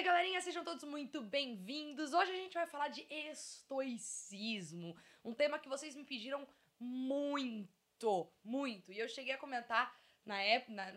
aí, galerinha, sejam todos muito bem-vindos. Hoje a gente vai falar de estoicismo, um tema que vocês me pediram muito, muito. E eu cheguei a comentar na época, na,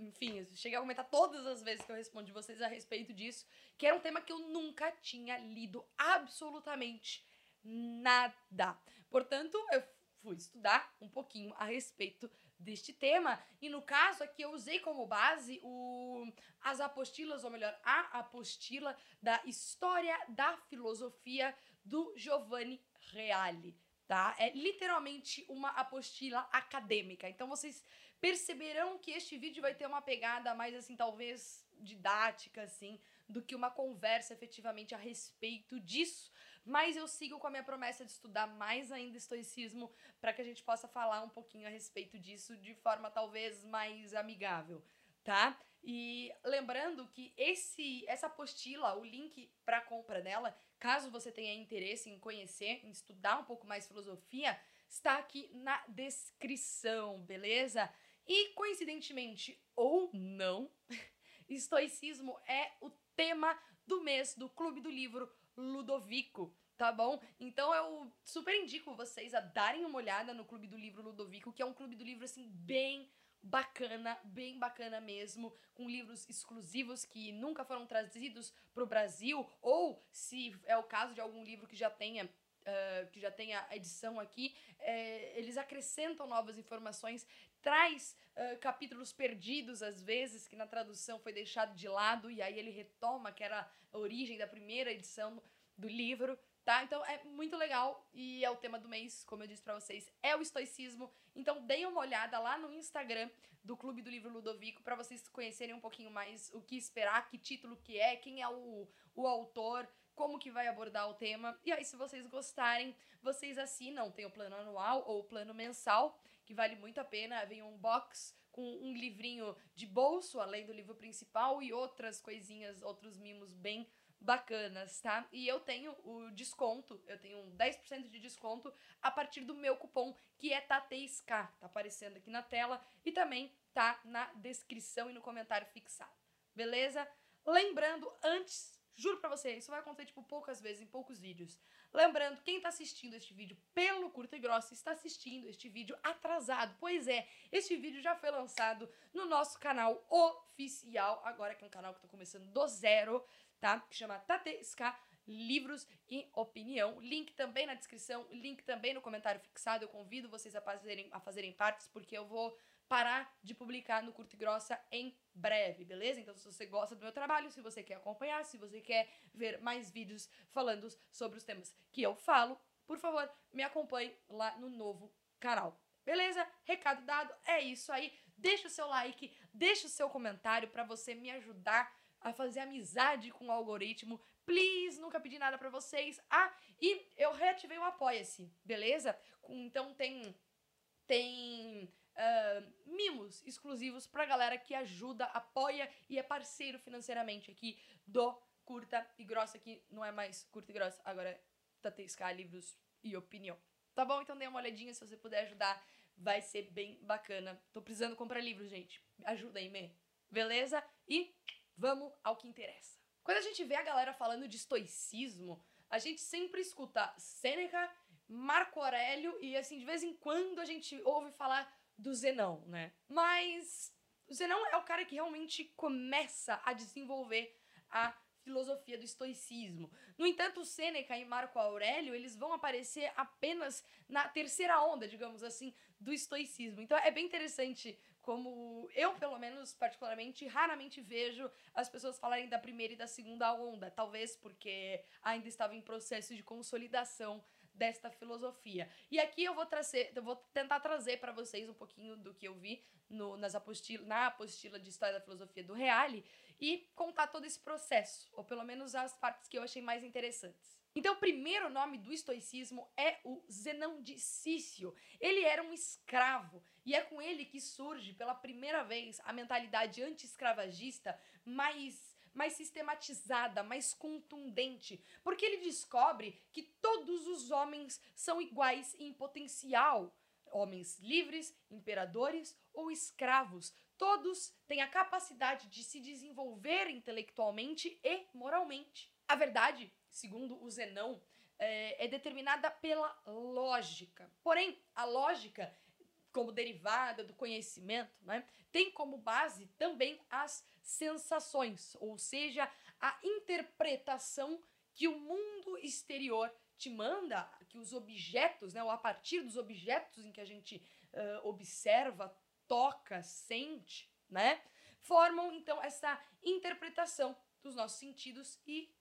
enfim, cheguei a comentar todas as vezes que eu respondi vocês a respeito disso, que era um tema que eu nunca tinha lido absolutamente nada. Portanto, eu fui estudar um pouquinho a respeito deste tema. E no caso aqui eu usei como base o, as apostilas, ou melhor, a apostila da História da Filosofia do Giovanni Reale. Tá? É literalmente uma apostila acadêmica. Então vocês perceberão que este vídeo vai ter uma pegada mais assim, talvez didática, assim, do que uma conversa efetivamente a respeito disso. Mas eu sigo com a minha promessa de estudar mais ainda estoicismo para que a gente possa falar um pouquinho a respeito disso de forma talvez mais amigável, tá? E lembrando que esse essa apostila, o link para compra dela, caso você tenha interesse em conhecer, em estudar um pouco mais filosofia, está aqui na descrição, beleza? E coincidentemente ou não, estoicismo é o tema do mês do Clube do Livro Ludovico, tá bom? Então eu super indico vocês a darem uma olhada no Clube do Livro Ludovico, que é um clube do livro assim bem bacana, bem bacana mesmo, com livros exclusivos que nunca foram trazidos para o Brasil, ou se é o caso de algum livro que já tenha Uh, que já tenha a edição aqui, é, eles acrescentam novas informações, traz uh, capítulos perdidos às vezes, que na tradução foi deixado de lado, e aí ele retoma, que era a origem da primeira edição do livro, tá? Então é muito legal e é o tema do mês, como eu disse para vocês, é o estoicismo. Então deem uma olhada lá no Instagram do Clube do Livro Ludovico para vocês conhecerem um pouquinho mais o que esperar, que título que é, quem é o, o autor, como que vai abordar o tema. E aí, se vocês gostarem, vocês assinam. Tem o plano anual ou o plano mensal, que vale muito a pena. Vem um box com um livrinho de bolso, além do livro principal, e outras coisinhas, outros mimos bem bacanas, tá? E eu tenho o desconto, eu tenho um 10% de desconto a partir do meu cupom, que é TATESK, tá aparecendo aqui na tela e também tá na descrição e no comentário fixado. Beleza? Lembrando, antes Juro pra você, isso vai acontecer, tipo, poucas vezes, em poucos vídeos. Lembrando, quem tá assistindo este vídeo pelo Curto e Grosso está assistindo este vídeo atrasado. Pois é, este vídeo já foi lançado no nosso canal oficial, agora que é um canal que tô começando do zero, tá? Que chama Tateska Livros e Opinião. Link também na descrição, link também no comentário fixado. Eu convido vocês a fazerem, a fazerem partes, porque eu vou parar de publicar no Curto e Grossa em breve, beleza? Então, se você gosta do meu trabalho, se você quer acompanhar, se você quer ver mais vídeos falando sobre os temas que eu falo, por favor, me acompanhe lá no novo canal. Beleza? Recado dado, é isso aí. Deixa o seu like, deixa o seu comentário para você me ajudar a fazer amizade com o algoritmo. Please, nunca pedi nada para vocês. Ah, e eu reativei o Apoia-se, beleza? Então tem tem uh, mimos exclusivos pra galera que ajuda, apoia e é parceiro financeiramente aqui do Curta e Grossa, que não é mais Curta e Grossa, agora é Tatesca Livros e Opinião. Tá bom? Então dê uma olhadinha se você puder ajudar, vai ser bem bacana. Tô precisando comprar livros, gente. Ajuda aí, me. Beleza? E vamos ao que interessa. Quando a gente vê a galera falando de estoicismo, a gente sempre escuta Sêneca, Marco Aurélio e assim, de vez em quando a gente ouve falar do Zenão, né? Mas o Zenão é o cara que realmente começa a desenvolver a filosofia do estoicismo. No entanto, Sêneca e Marco Aurélio, eles vão aparecer apenas na terceira onda, digamos assim, do estoicismo. Então é bem interessante como eu, pelo menos, particularmente, raramente vejo as pessoas falarem da primeira e da segunda onda, talvez porque ainda estava em processo de consolidação desta filosofia. E aqui eu vou trazer, eu vou tentar trazer para vocês um pouquinho do que eu vi no, nas apostila, na apostila de História da Filosofia do Reale e contar todo esse processo, ou pelo menos as partes que eu achei mais interessantes. Então, o primeiro nome do estoicismo é o Zenão de Cício. Ele era um escravo e é com ele que surge pela primeira vez a mentalidade anti-escravagista mais mais sistematizada, mais contundente, porque ele descobre que todos os homens são iguais em potencial. Homens livres, imperadores ou escravos, todos têm a capacidade de se desenvolver intelectualmente e moralmente. A verdade, segundo o Zenão, é, é determinada pela lógica. Porém, a lógica, como derivada do conhecimento, né, tem como base também as sensações, ou seja, a interpretação que o mundo exterior te manda, que os objetos, né, ou a partir dos objetos em que a gente uh, observa, toca, sente, né, formam então essa interpretação dos nossos sentidos e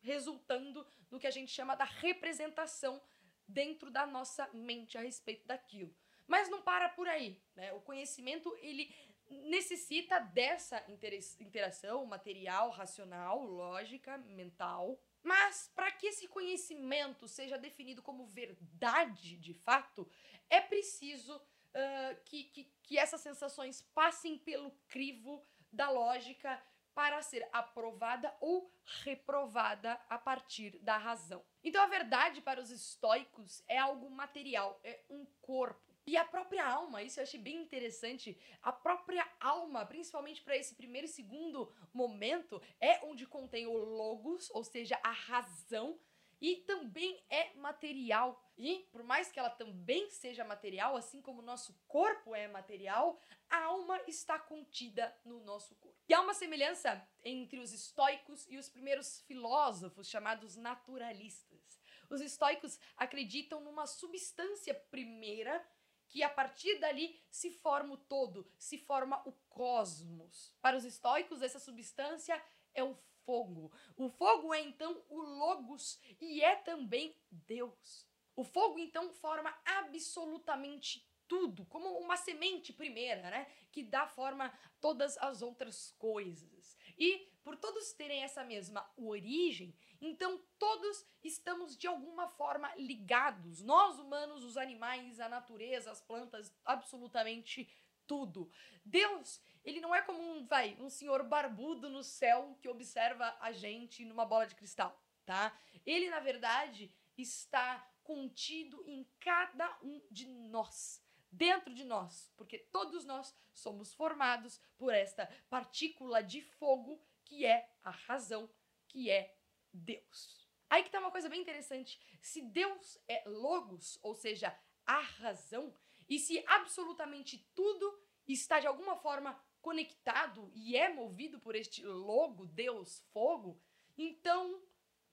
resultando no que a gente chama da representação dentro da nossa mente a respeito daquilo. Mas não para por aí, né? O conhecimento ele necessita dessa interação material, racional, lógica, mental. Mas para que esse conhecimento seja definido como verdade de fato, é preciso uh, que, que, que essas sensações passem pelo crivo da lógica para ser aprovada ou reprovada a partir da razão. Então a verdade para os estoicos é algo material, é um corpo. E a própria alma, isso eu achei bem interessante, a própria alma, principalmente para esse primeiro e segundo momento, é onde contém o logos, ou seja, a razão, e também é material. E por mais que ela também seja material, assim como o nosso corpo é material, a alma está contida no nosso corpo. E há uma semelhança entre os estoicos e os primeiros filósofos chamados naturalistas. Os estoicos acreditam numa substância primeira que a partir dali se forma o todo, se forma o cosmos. Para os estoicos, essa substância é o fogo. O fogo é então o Logos e é também Deus. O fogo então forma absolutamente tudo, como uma semente primeira, né? Que dá forma a todas as outras coisas. E por todos terem essa mesma origem, então todos estamos de alguma forma ligados. Nós humanos, os animais, a natureza, as plantas, absolutamente tudo. Deus, ele não é como um, vai, um senhor barbudo no céu que observa a gente numa bola de cristal, tá? Ele, na verdade, está contido em cada um de nós, dentro de nós, porque todos nós somos formados por esta partícula de fogo que é a razão, que é Deus. Aí que tá uma coisa bem interessante. Se Deus é logos, ou seja, a razão, e se absolutamente tudo está de alguma forma conectado e é movido por este logo, Deus, fogo, então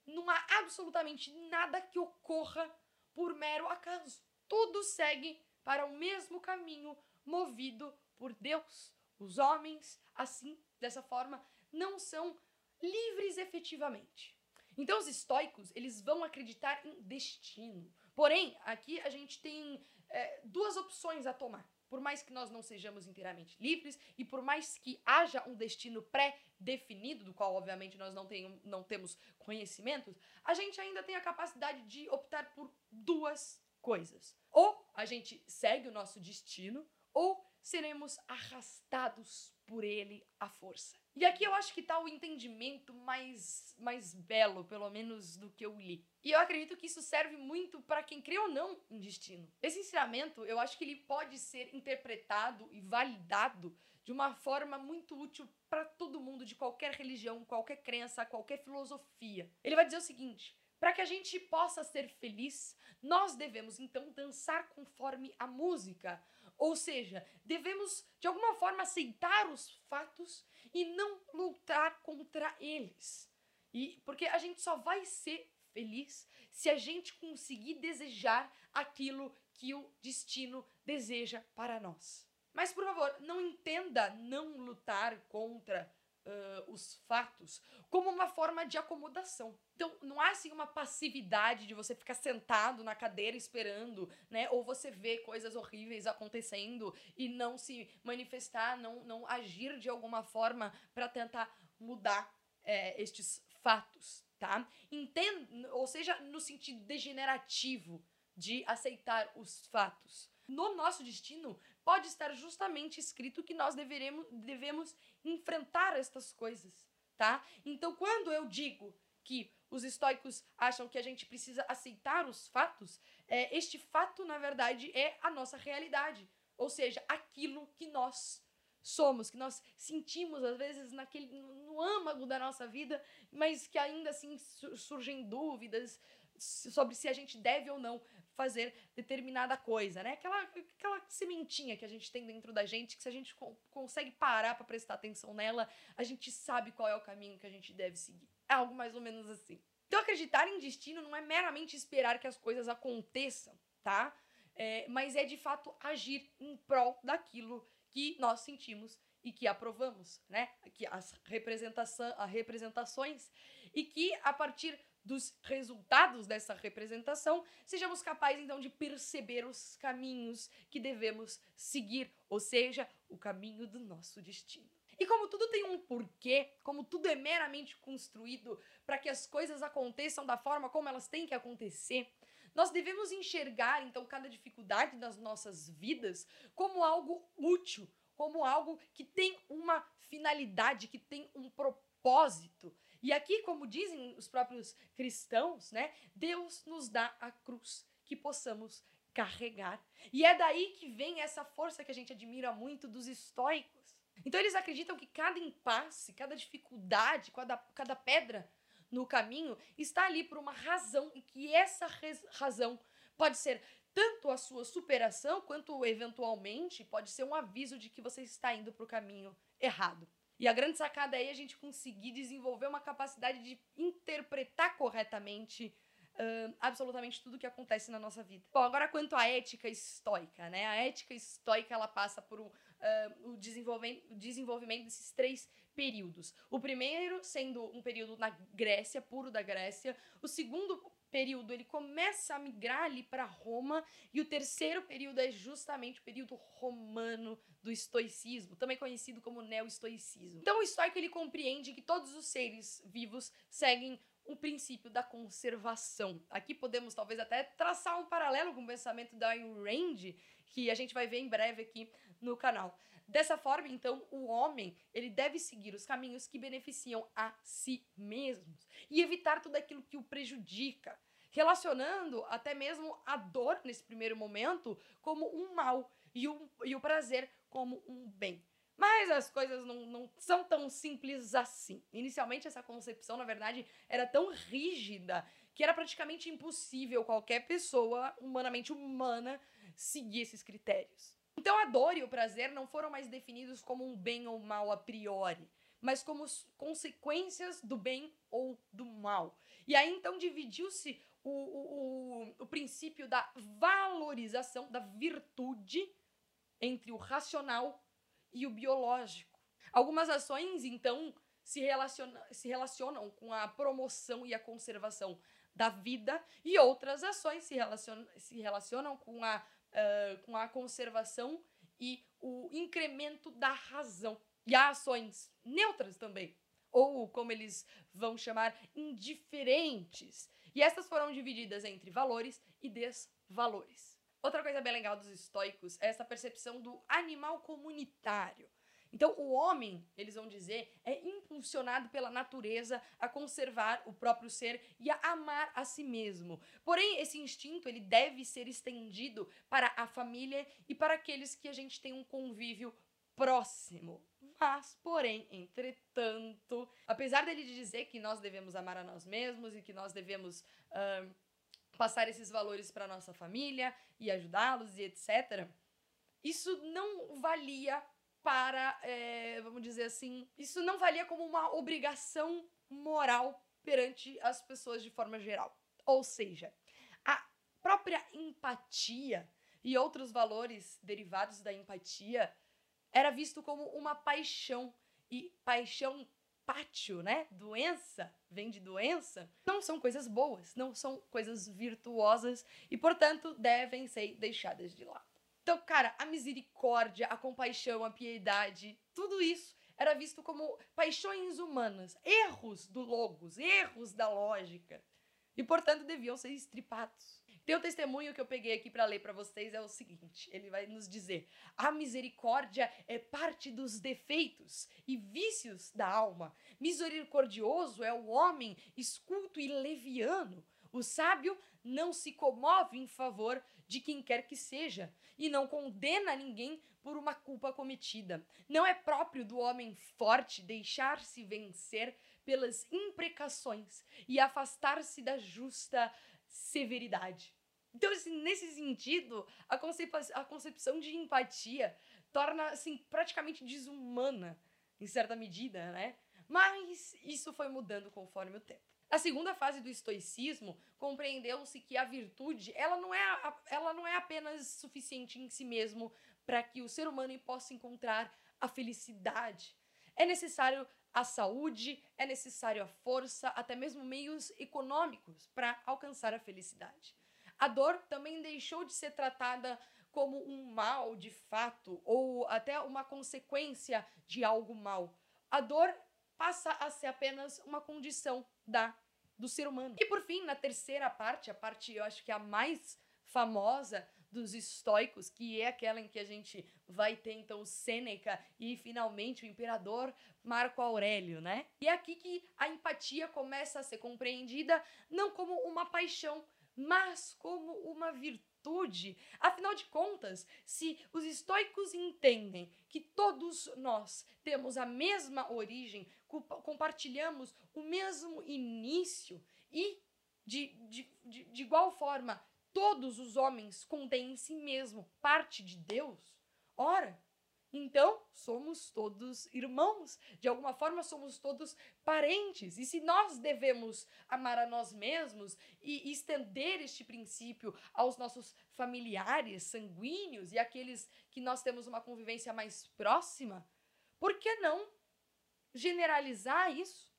não há absolutamente nada que ocorra por mero acaso. Tudo segue para o mesmo caminho movido por Deus. Os homens, assim, dessa forma, não são livres efetivamente. Então os estoicos, eles vão acreditar em destino. Porém, aqui a gente tem é, duas opções a tomar. Por mais que nós não sejamos inteiramente livres e por mais que haja um destino pré-definido, do qual obviamente nós não, não temos conhecimentos, a gente ainda tem a capacidade de optar por duas coisas. Ou a gente segue o nosso destino, ou seremos arrastados por ele à força. E aqui eu acho que está o entendimento mais, mais belo, pelo menos do que eu li. E eu acredito que isso serve muito para quem crê ou não em destino. Esse ensinamento, eu acho que ele pode ser interpretado e validado de uma forma muito útil para todo mundo, de qualquer religião, qualquer crença, qualquer filosofia. Ele vai dizer o seguinte: para que a gente possa ser feliz, nós devemos então dançar conforme a música, ou seja, devemos de alguma forma aceitar os fatos e não lutar contra eles. E porque a gente só vai ser feliz se a gente conseguir desejar aquilo que o destino deseja para nós. Mas por favor, não entenda não lutar contra uh, os fatos como uma forma de acomodação. Então, não há assim uma passividade de você ficar sentado na cadeira esperando, né? Ou você ver coisas horríveis acontecendo e não se manifestar, não, não agir de alguma forma para tentar mudar é, estes fatos, tá? Entenda, ou seja, no sentido degenerativo de aceitar os fatos. No nosso destino, pode estar justamente escrito que nós deveremos, devemos enfrentar estas coisas, tá? Então, quando eu digo que os estoicos acham que a gente precisa aceitar os fatos, é, este fato, na verdade, é a nossa realidade. Ou seja, aquilo que nós somos, que nós sentimos às vezes naquele no âmago da nossa vida, mas que ainda assim surgem dúvidas sobre se a gente deve ou não fazer determinada coisa, né? Aquela, aquela sementinha que a gente tem dentro da gente, que se a gente co consegue parar para prestar atenção nela, a gente sabe qual é o caminho que a gente deve seguir. É algo mais ou menos assim. Então, acreditar em destino não é meramente esperar que as coisas aconteçam, tá? É, mas é de fato agir em prol daquilo que nós sentimos e que aprovamos, né? Que as, representação, as representações e que a partir dos resultados dessa representação, sejamos capazes então de perceber os caminhos que devemos seguir, ou seja, o caminho do nosso destino. E como tudo tem um porquê, como tudo é meramente construído para que as coisas aconteçam da forma como elas têm que acontecer, nós devemos enxergar então cada dificuldade das nossas vidas como algo útil, como algo que tem uma finalidade, que tem um propósito. E aqui, como dizem os próprios cristãos, né, Deus nos dá a cruz que possamos carregar. E é daí que vem essa força que a gente admira muito dos estoicos. Então eles acreditam que cada impasse, cada dificuldade, cada, cada pedra no caminho está ali por uma razão e que essa razão pode ser tanto a sua superação quanto eventualmente pode ser um aviso de que você está indo para o caminho errado. E a grande sacada é a gente conseguir desenvolver uma capacidade de interpretar corretamente uh, absolutamente tudo que acontece na nossa vida. Bom, agora quanto à ética estoica, né? A ética estoica ela passa por uh, o, desenvolvimento, o desenvolvimento desses três períodos. O primeiro sendo um período na Grécia, puro da Grécia. O segundo período ele começa a migrar ali para Roma e o terceiro período é justamente o período romano do estoicismo, também conhecido como neo-estoicismo. Então o estoico ele compreende que todos os seres vivos seguem o princípio da conservação. Aqui podemos talvez até traçar um paralelo com o pensamento da Ayn Rand, que a gente vai ver em breve aqui no canal. Dessa forma, então, o homem, ele deve seguir os caminhos que beneficiam a si mesmos e evitar tudo aquilo que o prejudica, relacionando até mesmo a dor nesse primeiro momento como um mal e o, e o prazer como um bem. Mas as coisas não, não são tão simples assim. Inicialmente, essa concepção, na verdade, era tão rígida que era praticamente impossível qualquer pessoa humanamente humana seguir esses critérios. Então a dor e o prazer não foram mais definidos como um bem ou mal a priori, mas como consequências do bem ou do mal. E aí então dividiu-se o, o, o, o princípio da valorização da virtude entre o racional e o biológico. Algumas ações, então, se, relaciona, se relacionam com a promoção e a conservação da vida, e outras ações se relacionam, se relacionam com a uh, com a conservação e o incremento da razão. E há ações neutras também, ou como eles vão chamar, indiferentes. E essas foram divididas entre valores e desvalores. Outra coisa bem legal dos estoicos é essa percepção do animal comunitário. Então, o homem, eles vão dizer, é impulsionado pela natureza a conservar o próprio ser e a amar a si mesmo. Porém, esse instinto, ele deve ser estendido para a família e para aqueles que a gente tem um convívio próximo. Mas, porém, entretanto, apesar dele dizer que nós devemos amar a nós mesmos e que nós devemos uh, passar esses valores para nossa família e ajudá-los e etc., isso não valia para, é, vamos dizer assim, isso não valia como uma obrigação moral perante as pessoas de forma geral. Ou seja, a própria empatia e outros valores derivados da empatia era visto como uma paixão e paixão pátio, né? Doença vem de doença. Não são coisas boas, não são coisas virtuosas e, portanto, devem ser deixadas de lado. Então, cara, a misericórdia, a compaixão, a piedade, tudo isso era visto como paixões humanas, erros do logos, erros da lógica. E, portanto, deviam ser estripados. Tem um testemunho que eu peguei aqui para ler para vocês é o seguinte, ele vai nos dizer: "A misericórdia é parte dos defeitos e vícios da alma. Misericordioso é o homem esculto e leviano, O sábio não se comove em favor de quem quer que seja e não condena ninguém por uma culpa cometida. Não é próprio do homem forte deixar-se vencer pelas imprecações e afastar-se da justa severidade. Então, assim, nesse sentido, a, concep a concepção de empatia torna assim praticamente desumana em certa medida, né? Mas isso foi mudando conforme o tempo. A segunda fase do estoicismo compreendeu-se que a virtude ela não, é, ela não é apenas suficiente em si mesmo para que o ser humano possa encontrar a felicidade. É necessário a saúde, é necessário a força, até mesmo meios econômicos para alcançar a felicidade. A dor também deixou de ser tratada como um mal de fato ou até uma consequência de algo mal. A dor passa a ser apenas uma condição da do ser humano. E por fim, na terceira parte, a parte eu acho que é a mais famosa dos estoicos, que é aquela em que a gente vai ter então o Sêneca e finalmente o imperador Marco Aurélio, né? E é aqui que a empatia começa a ser compreendida não como uma paixão, mas como uma virtude. Afinal de contas, se os estoicos entendem que todos nós temos a mesma origem, compartilhamos o mesmo início e, de, de, de, de igual forma, todos os homens contêm em si mesmo parte de Deus, ora, então, somos todos irmãos, de alguma forma somos todos parentes. E se nós devemos amar a nós mesmos e estender este princípio aos nossos familiares sanguíneos e aqueles que nós temos uma convivência mais próxima, por que não generalizar isso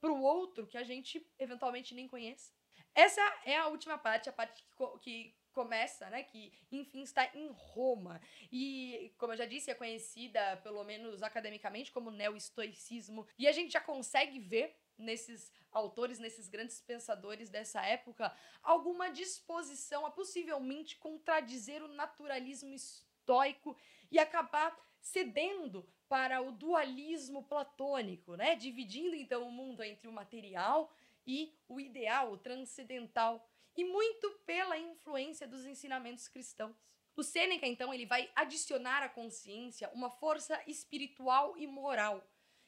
para o outro que a gente eventualmente nem conhece? Essa é a última parte, a parte que, que começa, né, que enfim está em Roma. E, como eu já disse, é conhecida, pelo menos academicamente, como neo-estoicismo. E a gente já consegue ver nesses autores, nesses grandes pensadores dessa época, alguma disposição a possivelmente contradizer o naturalismo estoico e acabar cedendo para o dualismo platônico, né? Dividindo então o mundo entre o material e o ideal, o transcendental e muito pela influência dos ensinamentos cristãos. O Sêneca, então, ele vai adicionar à consciência uma força espiritual e moral.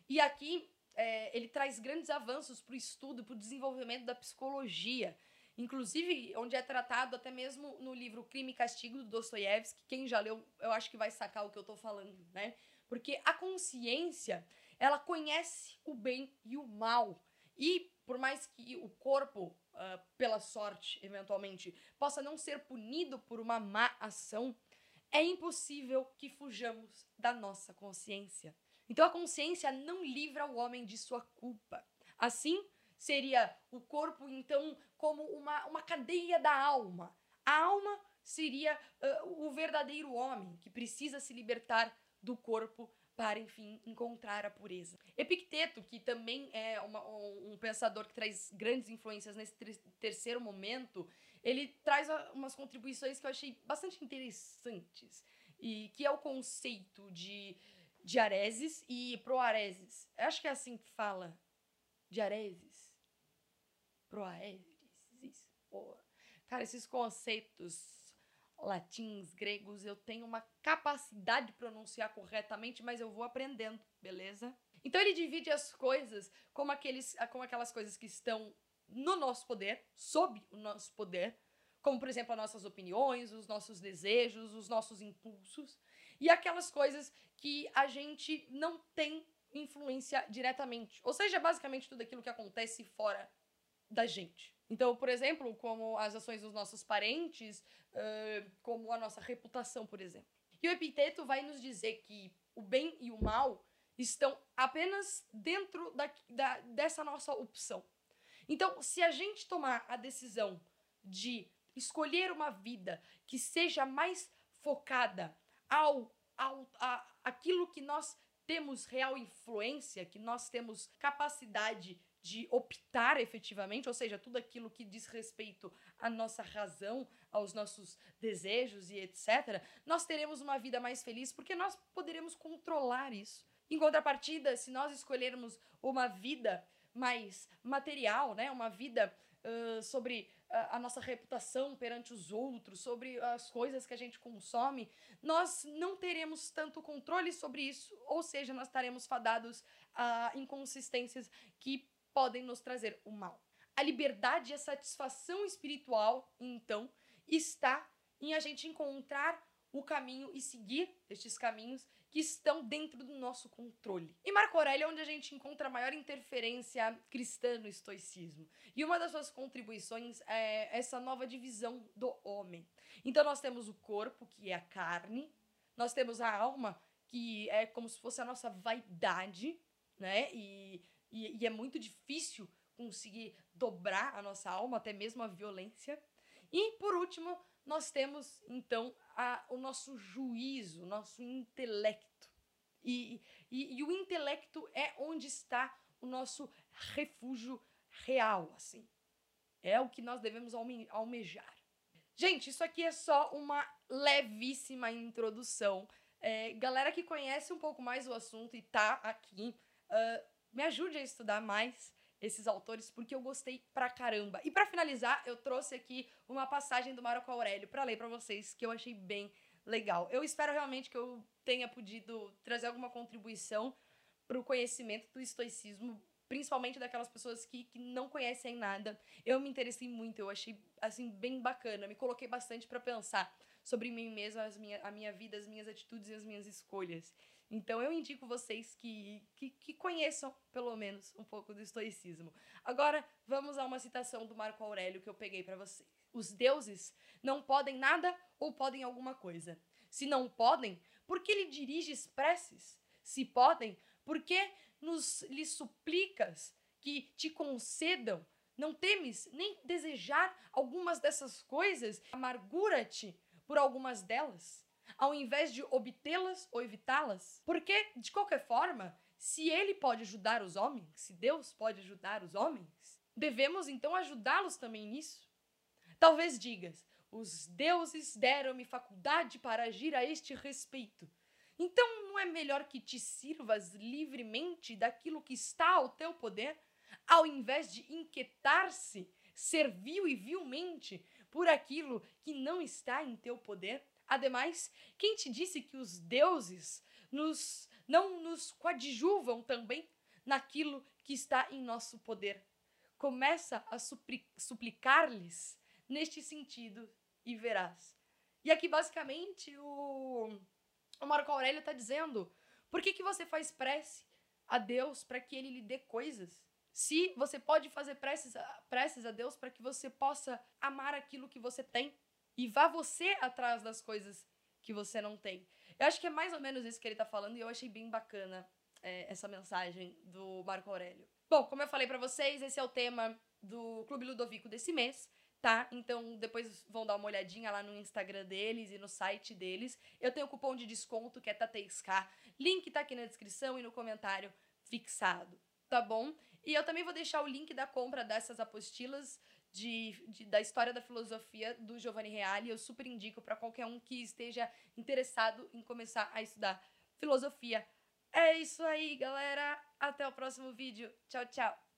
E aqui é, ele traz grandes avanços para o estudo, para o desenvolvimento da psicologia. Inclusive, onde é tratado até mesmo no livro Crime e Castigo do Dostoiévski. Quem já leu, eu acho que vai sacar o que eu estou falando, né? Porque a consciência, ela conhece o bem e o mal. E por mais que o corpo uh, pela sorte, eventualmente, possa não ser punido por uma má ação, é impossível que fujamos da nossa consciência. Então a consciência não livra o homem de sua culpa. Assim, seria o corpo, então, como uma, uma cadeia da alma. A alma seria uh, o verdadeiro homem que precisa se libertar do corpo para, enfim, encontrar a pureza. Epicteto, que também é uma, um, pensador que traz grandes influências nesse terceiro momento, ele traz umas contribuições que eu achei bastante interessantes, e que é o conceito de diareses e proareses. Eu acho que é assim que fala. Diareses. Proareses. Cara, esses conceitos latins, gregos, eu tenho uma capacidade de pronunciar corretamente, mas eu vou aprendendo, beleza? Então ele divide as coisas como, aqueles, como aquelas coisas que estão no nosso poder, sob o nosso poder, como por exemplo as nossas opiniões, os nossos desejos, os nossos impulsos, e aquelas coisas que a gente não tem influência diretamente. Ou seja, basicamente tudo aquilo que acontece fora da gente. Então, por exemplo, como as ações dos nossos parentes, uh, como a nossa reputação, por exemplo. E o epiteto vai nos dizer que o bem e o mal estão apenas dentro da, da, dessa nossa opção. Então, se a gente tomar a decisão de escolher uma vida que seja mais focada ao, ao a, aquilo que nós temos real influência, que nós temos capacidade de optar efetivamente, ou seja, tudo aquilo que diz respeito à nossa razão, aos nossos desejos e etc., nós teremos uma vida mais feliz porque nós poderemos controlar isso. Em contrapartida, se nós escolhermos uma vida mais material, né? Uma vida uh, sobre a nossa reputação perante os outros, sobre as coisas que a gente consome, nós não teremos tanto controle sobre isso, ou seja, nós estaremos fadados a inconsistências que podem nos trazer o mal. A liberdade e a satisfação espiritual, então, está em a gente encontrar o caminho e seguir estes caminhos que estão dentro do nosso controle. E Marco Aurélio é onde a gente encontra a maior interferência cristã no estoicismo. E uma das suas contribuições é essa nova divisão do homem. Então nós temos o corpo, que é a carne, nós temos a alma, que é como se fosse a nossa vaidade, né? E, e, e é muito difícil conseguir dobrar a nossa alma, até mesmo a violência. E por último, nós temos então a, o nosso juízo, nosso intelecto. E, e, e o intelecto é onde está o nosso refúgio real, assim. É o que nós devemos alme almejar. Gente, isso aqui é só uma levíssima introdução. É, galera que conhece um pouco mais o assunto e tá aqui, uh, me ajude a estudar mais esses autores porque eu gostei pra caramba. E para finalizar, eu trouxe aqui uma passagem do Marco Aurélio para ler para vocês que eu achei bem legal. Eu espero realmente que eu tenha podido trazer alguma contribuição para o conhecimento do estoicismo, principalmente daquelas pessoas que, que não conhecem nada. Eu me interessei muito, eu achei assim bem bacana, me coloquei bastante para pensar sobre mim mesma, as minha, a minha vida, as minhas atitudes e as minhas escolhas. Então eu indico vocês que, que, que, conheçam, pelo menos, um pouco do estoicismo. Agora, vamos a uma citação do Marco Aurélio que eu peguei para vocês. Os deuses não podem nada ou podem alguma coisa. Se não podem, por que lhe diriges preces? Se podem, por que nos lhe suplicas que te concedam? Não temes nem desejar algumas dessas coisas? Amargura-te por algumas delas ao invés de obtê-las ou evitá-las? Porque, de qualquer forma, se ele pode ajudar os homens, se Deus pode ajudar os homens, devemos então ajudá-los também nisso? Talvez digas: os deuses deram-me faculdade para agir a este respeito. Então não é melhor que te sirvas livremente daquilo que está ao teu poder, ao invés de inquietar-se servil e vilmente por aquilo que não está em teu poder? Ademais, quem te disse que os deuses nos, não nos coadjuvam também naquilo que está em nosso poder? Começa a suplicar-lhes neste sentido e verás. E aqui, basicamente, o, o Marco Aurélio está dizendo: por que, que você faz prece a Deus para que ele lhe dê coisas? Se você pode fazer preces, preces a Deus para que você possa amar aquilo que você tem e vá você atrás das coisas que você não tem. Eu acho que é mais ou menos isso que ele tá falando e eu achei bem bacana é, essa mensagem do Marco Aurélio. Bom, como eu falei para vocês, esse é o tema do Clube Ludovico desse mês, tá? Então depois vão dar uma olhadinha lá no Instagram deles e no site deles. Eu tenho cupom de desconto que é TATEISK. Link tá aqui na descrição e no comentário fixado, tá bom? E eu também vou deixar o link da compra dessas apostilas de, de, da história da filosofia do Giovanni Reale. Eu super indico para qualquer um que esteja interessado em começar a estudar filosofia. É isso aí, galera. Até o próximo vídeo. Tchau, tchau.